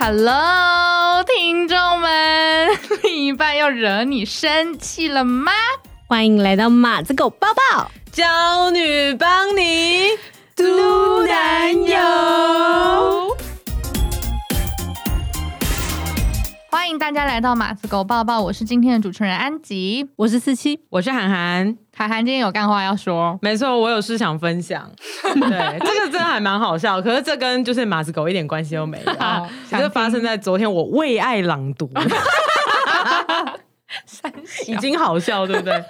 Hello，听众们，另一半又惹你生气了吗？欢迎来到马子狗抱抱，娇女帮你嘟男友。欢迎大家来到马子狗抱抱，我是今天的主持人安吉，我是四七，我是涵涵。涵涵今天有干话要说，没错，我有事想分享。对，这个真的还蛮好笑，可是这跟就是马子狗一点关系都没有。其实发生在昨天，我为爱朗读，已经好笑，对不对？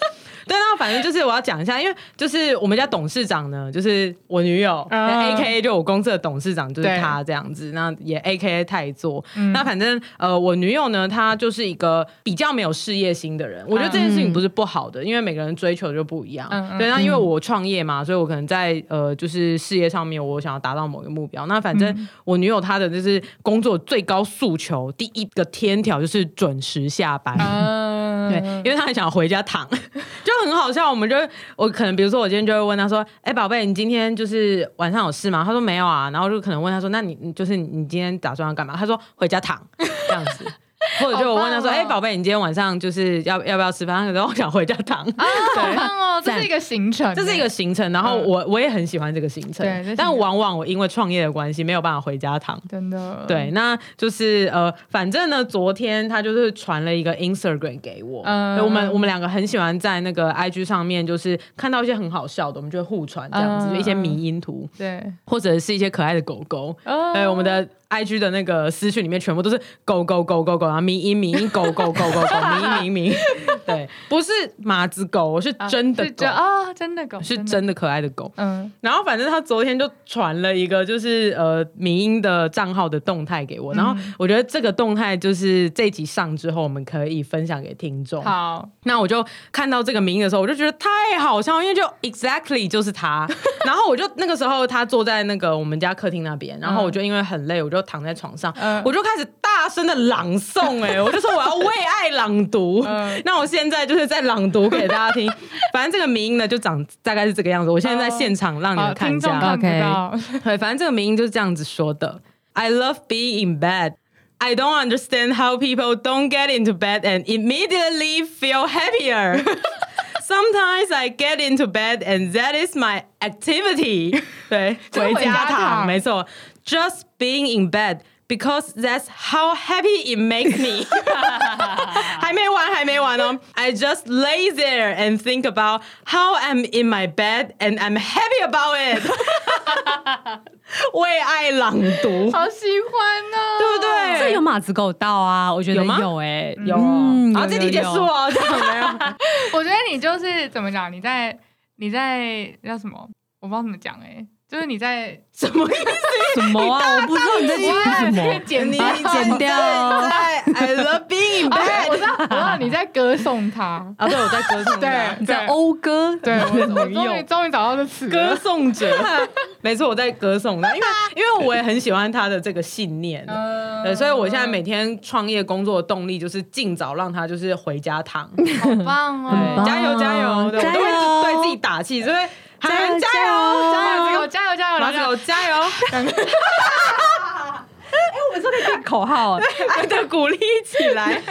对，那反正就是我要讲一下，因为就是我们家董事长呢，就是我女友、uh,，A K A 就我公司的董事长就是他这样子，那也 A K A 太座。嗯、那反正呃，我女友呢，她就是一个比较没有事业心的人。我觉得这件事情不是不好的，嗯、因为每个人追求就不一样。嗯、对，那因为我创业嘛，所以我可能在呃，就是事业上面，我想要达到某个目标。那反正我女友她的就是工作最高诉求，第一个天条就是准时下班。嗯、对，因为他很想回家躺，就。很好笑，我们就我可能比如说我今天就会问他说：“哎、欸，宝贝，你今天就是晚上有事吗？”他说：“没有啊。”然后就可能问他说：“那你就是你今天打算要干嘛？”他说：“回家躺这样子。” 或者就我问他说：“哎、哦，宝贝、欸，你今天晚上就是要要不要吃饭？”他说：“我想回家躺。啊” 对哦，这是一个行程，这是一个行程。然后我我也很喜欢这个行程，对，但往往我因为创业的关系没有办法回家躺。真的，对，那就是呃，反正呢，昨天他就是传了一个 Instagram 给我，嗯，我们我们两个很喜欢在那个 IG 上面，就是看到一些很好笑的，我们就会互传这样子，一些迷因图，对，或者是一些可爱的狗狗，对、嗯，我们的。I G 的那个私讯里面全部都是狗狗狗狗狗啊，迷音迷音狗狗狗狗狗迷因迷因，对，不是马子狗，是真的狗啊，真的狗，是真的可爱的狗。嗯，然后反正他昨天就传了一个就是呃迷音的账号的动态给我，然后我觉得这个动态就是这集上之后我们可以分享给听众。好，那我就看到这个迷音的时候，我就觉得太好笑，因为就 exactly 就是他。然后我就那个时候他坐在那个我们家客厅那边，然后我就因为很累，我就。躺在床上，嗯、我就开始大声的朗诵，哎，我就说我要为爱朗读。嗯、那我现在就是在朗读给大家听，反正这个名音呢就长大概是这个样子。我现在在现场让你们看一下，哦，OK。对，反正这个名音就是这样子说的：I love being in bed. I don't understand how people don't get into bed and immediately feel happier. Sometimes I get into bed and that is my activity. 对，回家躺，没错。Just being in bed because that's how happy it makes me 还没完，还没完哦。I just lay there and think about how I'm in my bed and I'm happy about it 为爱朗读，好喜欢哦，对不对？这有马子狗道啊，我觉得有吗？有哎、欸，有。好，这题结束哦，这样没有。我觉得你就是怎么讲？你在你在叫什么？我不知道怎么讲哎、欸。 就是你在什么意思？什么啊？我不知道你在讲什么。剪你，剪掉。I love being in bed。我知道，我知道你在歌颂他。啊，对，我在歌颂他。对，你在讴歌。对，我终于终于找到这词。歌颂者。没错，我在歌颂他，因为因为我也很喜欢他的这个信念。对，所以我现在每天创业工作的动力就是尽早让他就是回家躺。好棒哦！加油加油！对，我都会对自己打气，所以。加油！加油！加油！加油！加油！加油！加油！哎，我们这里有口号，爱的鼓励起来。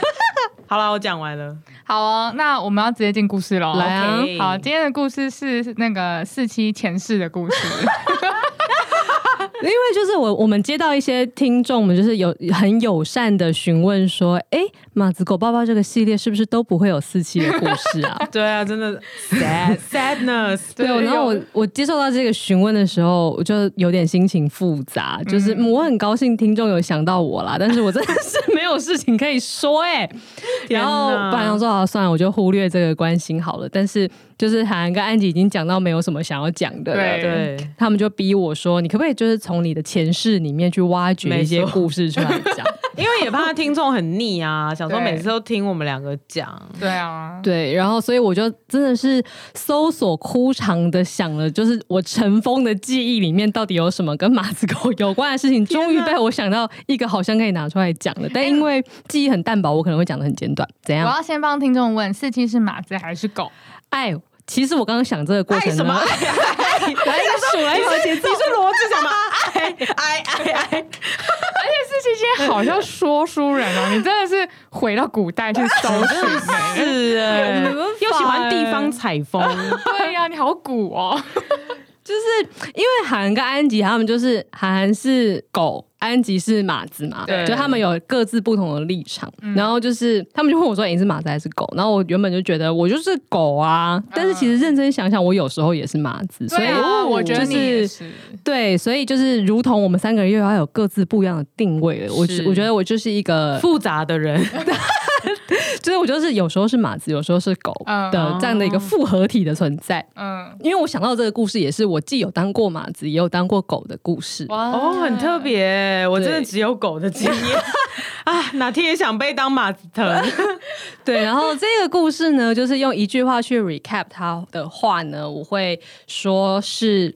好了，我讲完了。好哦，那我们要直接进故事喽。来啊！好，今天的故事是那个四期前世的故事。因为就是我，我们接到一些听众们，就是有很友善的询问说，哎，马子狗抱抱这个系列是不是都不会有四期的故事啊？对啊，真的 sad sadness。对，然后我我接受到这个询问的时候，我就有点心情复杂，就是我很高兴听众有想到我啦，但是我真的是没有事情可以说哎。然后本来想说好算了，我就忽略这个关心好了，但是。就是韩寒跟安吉已经讲到没有什么想要讲的了，对，对他们就逼我说：“你可不可以就是从你的前世里面去挖掘一些故事出来讲？”因为也怕听众很腻啊，想说每次都听我们两个讲。对啊，对，然后所以我就真的是搜索枯肠的想了，就是我尘封的记忆里面到底有什么跟马子狗有关的事情，终于被我想到一个好像可以拿出来讲了。但因为记忆很淡薄，我可能会讲的很简短。怎样？我要先帮听众问：四七是马子还是狗？哎。其实我刚刚想这个过程，什么？来一个数，来一个节奏。你是骡子什么？爱爱爱爱！而且四七今天好像说书人哦，你真的是回到古代去搜寻，是哎，又喜欢地方采风，对呀，你好古哦。就是因为韩跟安吉他们就是韩是狗，安吉是马子嘛，对，就他们有各自不同的立场。嗯、然后就是他们就问我说：“你是马子还是狗？”然后我原本就觉得我就是狗啊，但是其实认真想想，我有时候也是马子。嗯、所以我觉得是对，所以就是如同我们三个人又要有各自不一样的定位了。我我觉得我就是一个复杂的人。就是我觉得是有时候是马子，有时候是狗的这样的一个复合体的存在。嗯，因为我想到这个故事，也是我既有当过马子，也有当过狗的故事。哇，哦，很特别，我真的只有狗的经验 啊！哪天也想被当马子疼。对，然后这个故事呢，就是用一句话去 recap 它的话呢，我会说是。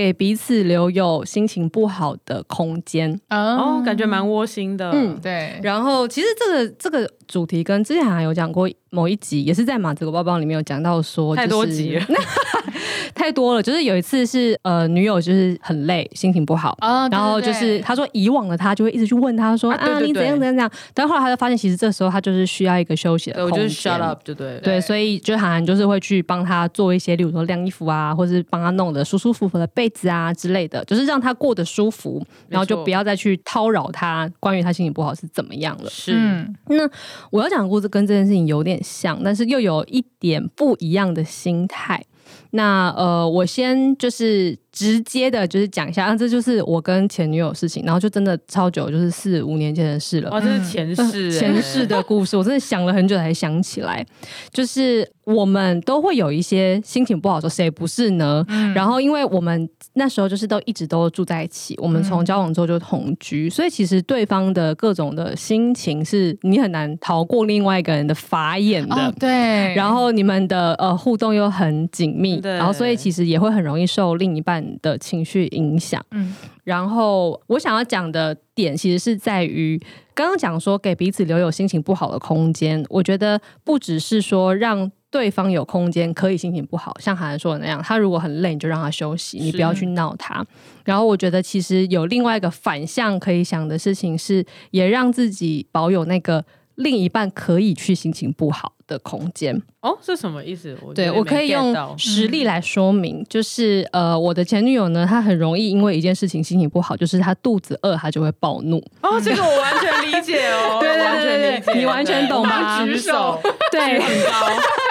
给彼此留有心情不好的空间哦，感觉蛮窝心的。嗯，对。然后其实这个这个主题跟之前还有讲过某一集，也是在马子狗包包里面有讲到说，太多集了。太多了，就是有一次是呃女友就是很累，心情不好，哦、然后就是他说以往的他就会一直去问他说啊，对对对。啊你怎样怎样怎样，但后来他就发现其实这时候他就是需要一个休息的空间，我就是 shut up 就对，对，所以就韩韩就是会去帮他做一些，例如说晾衣服啊，或是帮他弄的舒舒服服的被子啊之类的，就是让他过得舒服，然后就不要再去叨扰他关于他心情不好是怎么样了。是，嗯、那我要讲的故事跟这件事情有点像，但是又有一点不一样的心态。那呃，我先就是。直接的，就是讲一下，啊，这就是我跟前女友的事情，然后就真的超久，就是四五年前的事了。哦，这是前世，前世的故事，我真的想了很久才想起来。就是我们都会有一些心情不好的时候，谁不是呢？嗯、然后，因为我们那时候就是都一直都住在一起，我们从交往之后就同居，嗯、所以其实对方的各种的心情是你很难逃过另外一个人的法眼的。哦、对。然后你们的呃互动又很紧密，对然后所以其实也会很容易受另一半的情绪影响，嗯，然后我想要讲的点其实是在于刚刚讲说给彼此留有心情不好的空间，我觉得不只是说让对方有空间可以心情不好，像韩寒说的那样，他如果很累，你就让他休息，你不要去闹他。然后我觉得其实有另外一个反向可以想的事情是，也让自己保有那个另一半可以去心情不好的空间。哦，是什么意思？我对我可以用实例来说明，嗯、就是呃，我的前女友呢，她很容易因为一件事情心情不好，就是她肚子饿，她就会暴怒。哦，这个我完全理解哦，对对对对，你完全懂吗？举手，对，很高，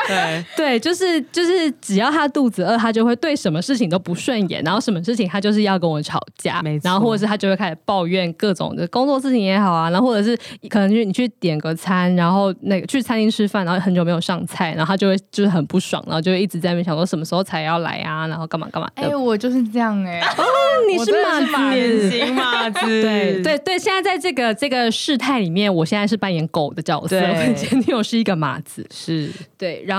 对 对，就是就是，只要他肚子饿，他就会对什么事情都不顺眼，然后什么事情他就是要跟我吵架，没错，然后或者是他就会开始抱怨各种的工作事情也好啊，然后或者是可能就是你去点个餐，然后那个去餐厅吃饭，然后很久没有上菜。然后他就会就是很不爽，然后就会一直在那边想说什么时候才要来啊，然后干嘛干嘛。哎，我就是这样哎、欸。哦，你是马子，典型马子。对对对，现在在这个这个事态里面，我现在是扮演狗的角色，对前女友是一个马子。是对，然后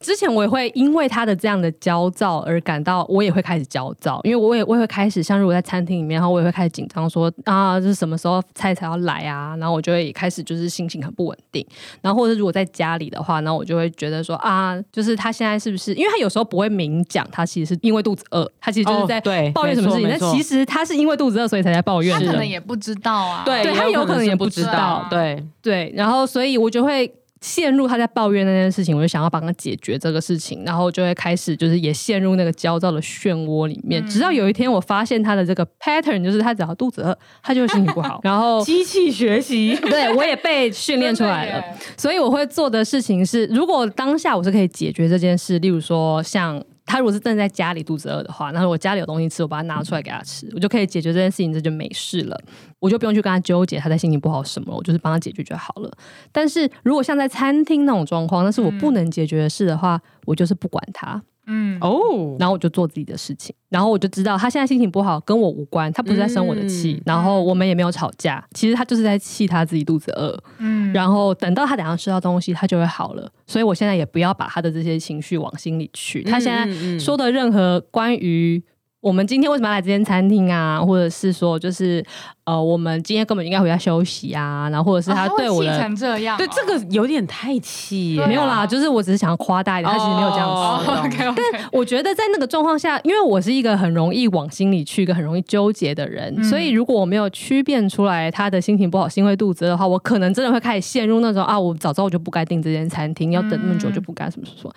之前我也会因为他的这样的焦躁而感到，我也会开始焦躁，因为我也我也会开始像如果在餐厅里面，然后我也会开始紧张说，说啊，就是什么时候菜才要来啊？然后我就会开始就是心情很不稳定。然后或者如果在家里的话，然后我就会。觉得说啊，就是他现在是不是？因为他有时候不会明讲，他其实是因为肚子饿，他其实就是在抱怨什么事情。但其实他是因为肚子饿，所以才在抱怨。他可能也不知道啊，对，他有可能也不知道，对对。然后，所以我就会。陷入他在抱怨那件事情，我就想要帮他解决这个事情，然后就会开始就是也陷入那个焦躁的漩涡里面。嗯、直到有一天，我发现他的这个 pattern，就是他只要肚子饿，他就会心情不好。然后机器学习，对我也被训练出来了。所以我会做的事情是，如果当下我是可以解决这件事，例如说像。他如果是正在家里肚子饿的话，那我家里有东西吃，我把它拿出来给他吃，我就可以解决这件事情，这就没事了，我就不用去跟他纠结他在心情不好什么，我就是帮他解决就好了。但是如果像在餐厅那种状况，那是我不能解决的事的话，嗯、我就是不管他。嗯。哦，然后我就做自己的事情，然后我就知道他现在心情不好，跟我无关，他不是在生我的气，嗯、然后我们也没有吵架，其实他就是在气他自己肚子饿，嗯，然后等到他等下吃到东西，他就会好了，所以我现在也不要把他的这些情绪往心里去，他现在说的任何关于我们今天为什么要来这间餐厅啊？或者是说，就是呃，我们今天根本应该回家休息啊。然后或者是他对我的，气成这样，对这个有点太气，没有啦，就是我只是想要夸大一点，他其实没有这样说。但我觉得在那个状况下，因为我是一个很容易往心里去、一个很容易纠结的人，所以如果我没有区辨出来他的心情不好、心会肚子的话，我可能真的会开始陷入那种啊，我早知道我就不该订这间餐厅，要等那么久就不该什么什么。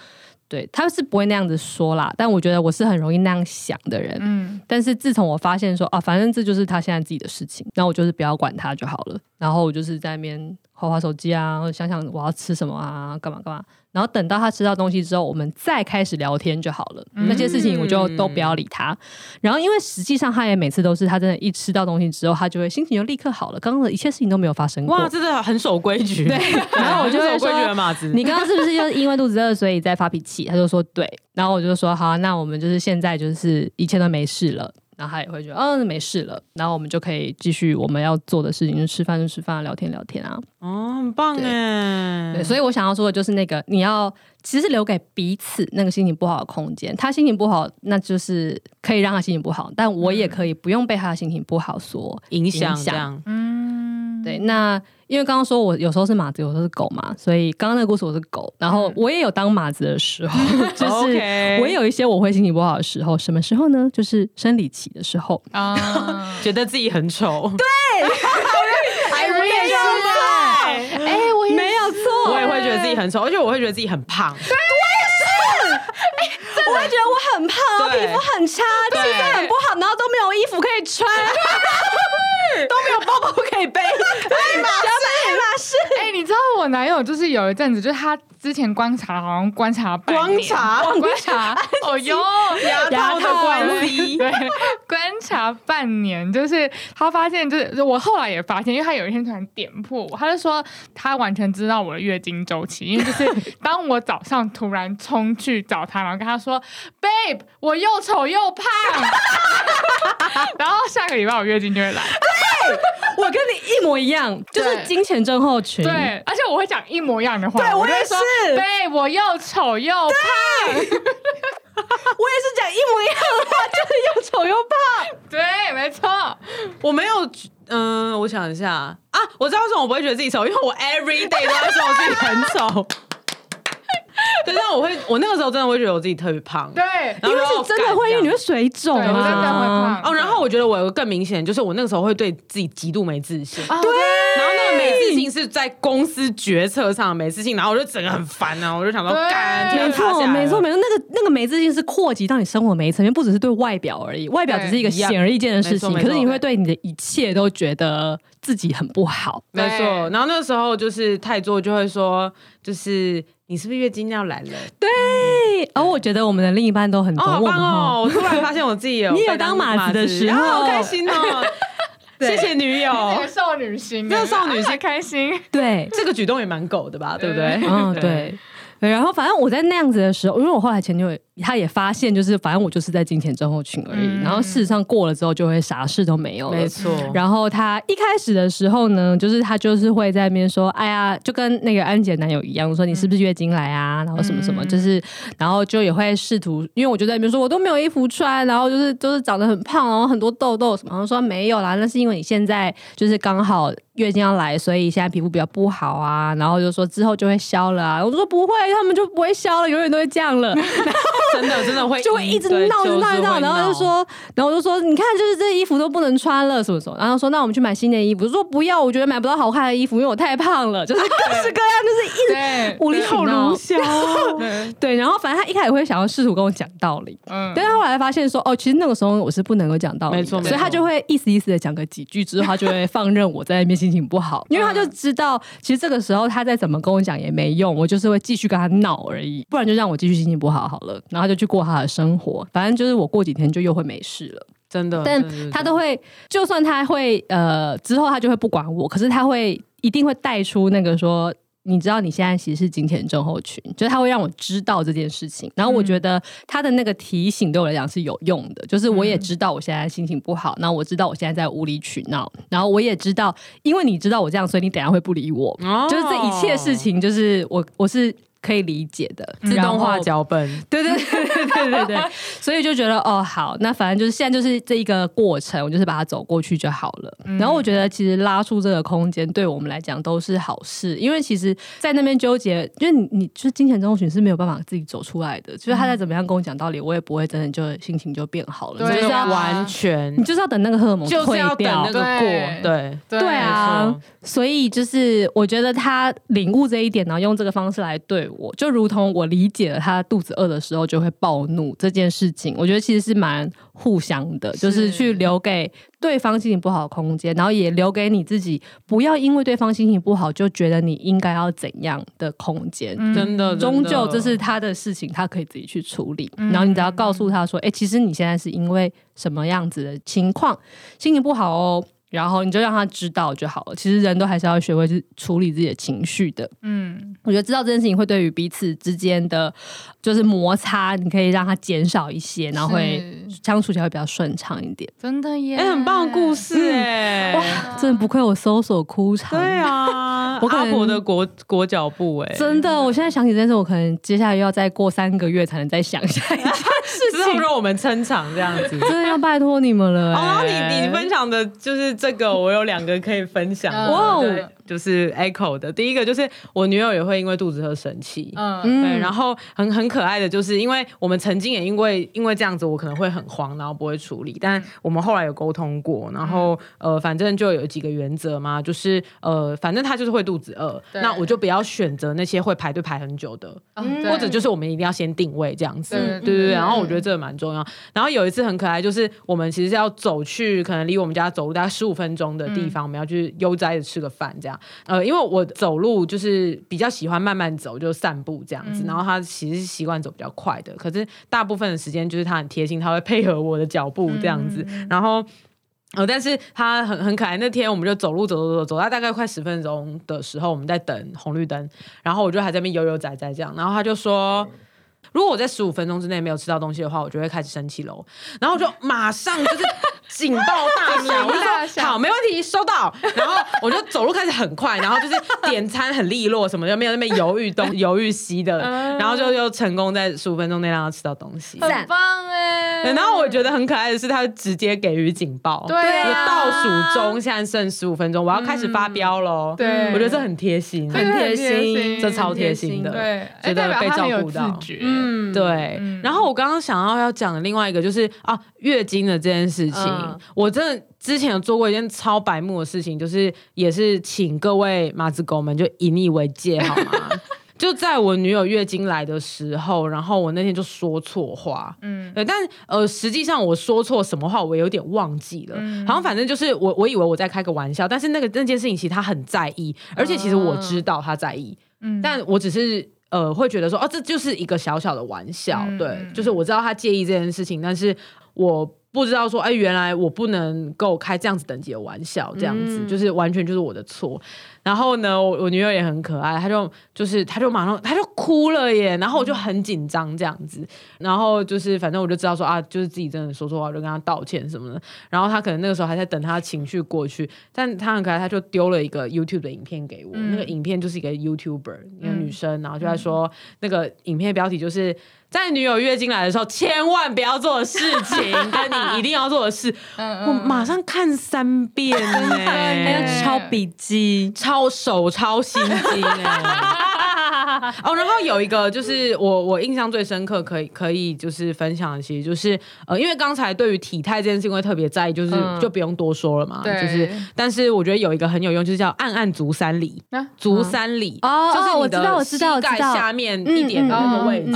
对，他是不会那样子说啦，但我觉得我是很容易那样想的人。嗯，但是自从我发现说啊，反正这就是他现在自己的事情，那我就是不要管他就好了。然后我就是在那边划划手机啊，想想我要吃什么啊，干嘛干嘛。然后等到他吃到东西之后，我们再开始聊天就好了。嗯、那些事情我就都不要理他。然后因为实际上他也每次都是他真的，一吃到东西之后，他就会心情就立刻好了。刚刚的一切事情都没有发生过。哇，真的很守规矩。对。然后我就会说：“你刚刚是不是就是因为肚子饿，所以在发脾气？”他就说：“对。”然后我就说：“好，那我们就是现在就是一切都没事了。”然后他也会觉得，嗯，没事了。然后我们就可以继续我们要做的事情，就吃饭就吃饭，聊天聊天啊。哦，很棒哎。对，所以我想要说的就是那个，你要其实留给彼此那个心情不好的空间。他心情不好，那就是可以让他心情不好，但我也可以不用被他的心情不好所影响。嗯，对，那。因为刚刚说我有时候是马子，有时候是狗嘛，所以刚刚那个故事我是狗，然后我也有当马子的时候，就是我也有一些我会心情不好的时候。什么时候呢？就是生理期的时候啊，觉得自己很丑。对，哎，我也是，哎，我也没有错，我也会觉得自己很丑，而且我会觉得自己很胖。对，我也是，哎，我会觉得我很胖，皮肤很差，气色很不好，然后都没有衣服可以穿。都没有包包可以背，爱马仕，爱马仕。哎，你知道我男友就是有一阵子，就是他之前观察，好像观察半年，观察，观察，哦哟，牙套的关系，对，观察半年，就是他发现，就是我后来也发现，因为他有一天突然点破我，他就说他完全知道我的月经周期，因为就是 当我早上突然冲去找他，然后跟他说，babe，我又丑又胖，然后下个礼拜我月经就会来。我跟你一模一样，就是金钱症候群。对，而且我会讲一模一样的话。对，我也是。对，我又丑又胖。我也是讲一模一样的话，就是又丑又胖。对，没错。我没有，嗯，我想一下啊，我知道为什么我不会觉得自己丑，因为我 every day 都在说我自己很丑。对，但我会，我那个时候真的会觉得我自己特别胖。对，因为是真的会，因为你会水肿啊，真的会胖。哦，然后我觉得我有个更明显，就是我那个时候会对自己极度没自信。对，然后那个没自信是在公司决策上的没自信，然后我就整个很烦啊，我就想说，干，没错，没错，没错，那个那个没自信是扩及到你生活每一层面，不只是对外表而已，外表只是一个显而易见的事情，可是你会对你的一切都觉得自己很不好。没错，然后那个时候就是太做就会说，就是。你是不是月经要来了？对，而我觉得我们的另一半都很懂我们哦。我突然发现我自己有，你有当马子的时候，好开心哦！谢谢女友，少女心，这个少女心开心。对，这个举动也蛮狗的吧？对不对？嗯，对。然后反正我在那样子的时候，因为我后来前女友他也发现，就是反正我就是在金钱症候群而已。嗯、然后事实上过了之后，就会啥事都没有了。没错。然后他一开始的时候呢，就是他就是会在那边说：“哎呀，就跟那个安姐男友一样，说你是不是月经来啊？然后什么什么，就是，然后就也会试图，因为我就在那边说我都没有衣服穿，然后就是都、就是长得很胖，然后很多痘痘什么。然后说没有啦，那是因为你现在就是刚好月经要来，所以现在皮肤比较不好啊。然后就说之后就会消了啊。我就说不会。他们就不会消了，永远都会这样了。真的真的会，就会一直闹着闹着闹，然后就说，然后我就说，你看，就是这衣服都不能穿了，什么什么。然后说，那我们去买新的衣服。说不要，我觉得买不到好看的衣服，因为我太胖了。就是各式各样，就是一直无理取闹。对，然后反正他一开始会想要试图跟我讲道理，嗯，但是后来发现说，哦，其实那个时候我是不能够讲道理，没错，所以他就会意思意思的讲个几句之后，他就会放任我在那边心情不好，因为他就知道，其实这个时候他再怎么跟我讲也没用，我就是会继续跟他闹而已。不然就让我继续心情不好好了，然后就去过他的生活。反正就是我过几天就又会没事了，真的。但他都会，就算他会呃之后他就会不管我，可是他会一定会带出那个说，你知道你现在其实是金钱症候群，就是他会让我知道这件事情。然后我觉得他的那个提醒对我来讲是有用的，就是我也知道我现在心情不好，那我知道我现在在无理取闹，然后我也知道，因为你知道我这样，所以你等下会不理我。哦，就是这一切事情，就是我我是。可以理解的自动化脚本。对对对对对对对，所以就觉得哦好，那反正就是现在就是这一个过程，我就是把它走过去就好了。嗯、然后我觉得其实拉出这个空间对我们来讲都是好事，因为其实，在那边纠结，因为你你就是金钱中寻是没有办法自己走出来的，就是他再怎么样跟我讲道理，我也不会真的就心情就变好了。对，就是要完全，你就是要等那个荷尔蒙就是要等那个过，对。对对，对啊，所以就是我觉得他领悟这一点，然后用这个方式来对我，就如同我理解了他肚子饿的时候就会暴怒这件事情，我觉得其实是蛮互相的，就是去留给对方心情不好的空间，然后也留给你自己，不要因为对方心情不好就觉得你应该要怎样的空间。真的，终究这是他的事情，他可以自己去处理。然后你只要告诉他说：“哎，其实你现在是因为什么样子的情况，心情不好哦。”然后你就让他知道就好了。其实人都还是要学会去处理自己的情绪的。嗯，我觉得知道这件事情会对于彼此之间的，就是摩擦，你可以让它减少一些，然后会相处起来会比较顺畅一点。真的耶，哎，很棒的故事哎，哇，真的不愧我搜索哭场。对啊，我阿婆的裹裹脚布哎，真的，我现在想起这件事，我可能接下来又要再过三个月才能再想下一件事情，让我们撑场这样子，真的要拜托你们了。哦，你你分享的就是。这个我有两个可以分享。就是 echo 的。第一个，就是我女友也会因为肚子饿生气，嗯，对，然后很很可爱的，就是因为我们曾经也因为因为这样子，我可能会很慌，然后不会处理，但我们后来有沟通过，然后呃，反正就有几个原则嘛，就是呃，反正她就是会肚子饿，那我就不要选择那些会排队排很久的，或者就是我们一定要先定位这样子，对。对对，然后我觉得这个蛮重要。然后有一次很可爱，就是我们其实是要走去可能离我们家走路大概十五分钟的地方，我们要去悠哉的吃个饭这样。呃，因为我走路就是比较喜欢慢慢走，就散步这样子。嗯、然后他其实是习惯走比较快的，可是大部分的时间就是他很贴心，他会配合我的脚步这样子。嗯、然后，呃，但是他很很可爱。那天我们就走路走走走走到大概快十分钟的时候，我们在等红绿灯，然后我就还在那边悠悠哉哉这样。然后他就说。如果我在十五分钟之内没有吃到东西的话，我就会开始生气喽。然后我就马上就是 警报大响，我就说好，没问题，收到。然后我就走路开始很快，然后就是点餐很利落，什么就没有那边犹豫东犹豫西的，然后就又成功在十五分钟内让他吃到东西，很棒哎。然后我觉得很可爱的是，他直接给予警报，对，倒数中现在剩十五分钟，我要开始发飙喽。对，我觉得这很贴心，很贴心，这超贴心的，对，觉得被照顾到。嗯，对。嗯、然后我刚刚想要要讲的另外一个就是啊，月经的这件事情，嗯、我真的之前有做过一件超白目的事情，就是也是请各位马子狗们就引以你为戒好吗？就在我女友月经来的时候，然后我那天就说错话，嗯，对，但呃，实际上我说错什么话，我有点忘记了，嗯、好像反正就是我我以为我在开个玩笑，但是那个那件事情其实他很在意，而且其实我知道他在意，嗯，但我只是。呃，会觉得说，哦，这就是一个小小的玩笑，嗯、对，就是我知道他介意这件事情，但是我。不知道说，哎，原来我不能够开这样子等级的玩笑，这样子、嗯、就是完全就是我的错。然后呢，我我女友也很可爱，她就就是她就马上她就哭了耶，然后我就很紧张这样子，然后就是反正我就知道说啊，就是自己真的说错话，我就跟她道歉什么的。然后她可能那个时候还在等她情绪过去，但她很可爱，她就丢了一个 YouTube 的影片给我，嗯、那个影片就是一个 YouTuber 一个女生，然后就在说、嗯、那个影片标题就是。在女友月经来的时候，千万不要做的事情，跟你一定要做的事，我马上看三遍呢，还要抄笔记，抄手抄心经哎。哦，然后有一个就是我我印象最深刻，可以可以就是分享的，其实就是呃，因为刚才对于体态这件事情会特别在意，就是就不用多说了嘛，就是但是我觉得有一个很有用，就是叫按按足三里，足三里哦，就是我知道我知道膝盖下面一点的那个位置，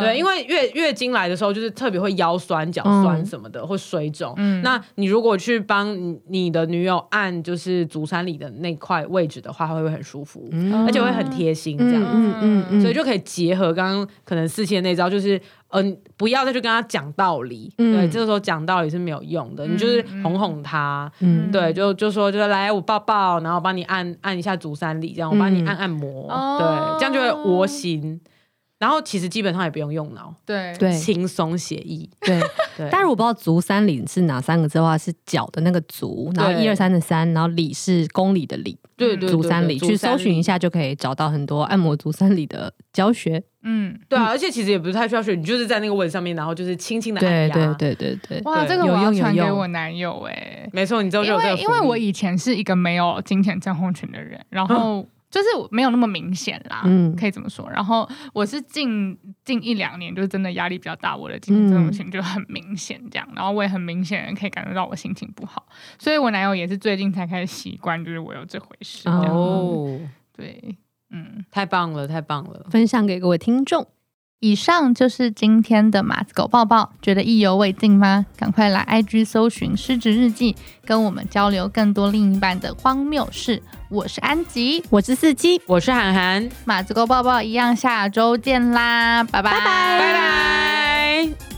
对，因为月月经来的时候就是特别会腰酸、脚酸什么的，会水肿。那你如果去帮你的女友按就是足三里的那块位置的话，会不会很舒服？而且会很贴心这样。嗯嗯，所以就可以结合刚刚可能四期的那招，就是嗯、呃，不要再去跟他讲道理，嗯、对，这个时候讲道理是没有用的，嗯、你就是哄哄他，嗯，对，就就说就是来我抱抱，然后帮你按按一下足三里，这样我帮你按按摩，嗯、对，这样就会窝心。然后其实基本上也不用用脑，对对，轻松写意，对 对。但是我不知道足三里是哪三个字的话，是脚的那个足，然后一二三的三，然后里是公里的里。对对对足三里，去搜寻一下就可以找到很多按摩足三里的教学。嗯，对啊，而且其实也不是太需要学，你就是在那个位置上面，然后就是轻轻的按压。对对对对对。哇，这个我要传给我男友哎。没错，你知道因为因为我以前是一个没有金钱症候群的人，然后。就是没有那么明显啦，嗯，可以这么说。然后我是近近一两年，就是真的压力比较大，我的精神症候群就很明显这样。然后我也很明显可以感觉到我心情不好，所以我男友也是最近才开始习惯，就是我有这回事。哦，对，嗯，太棒了，太棒了，分享给各位听众。以上就是今天的马子狗抱抱，觉得意犹未尽吗？赶快来 IG 搜寻失职日记，跟我们交流更多另一半的荒谬事。我是安吉，我是四七，我是涵涵，马子狗抱抱一样，下周见啦，拜拜，拜拜。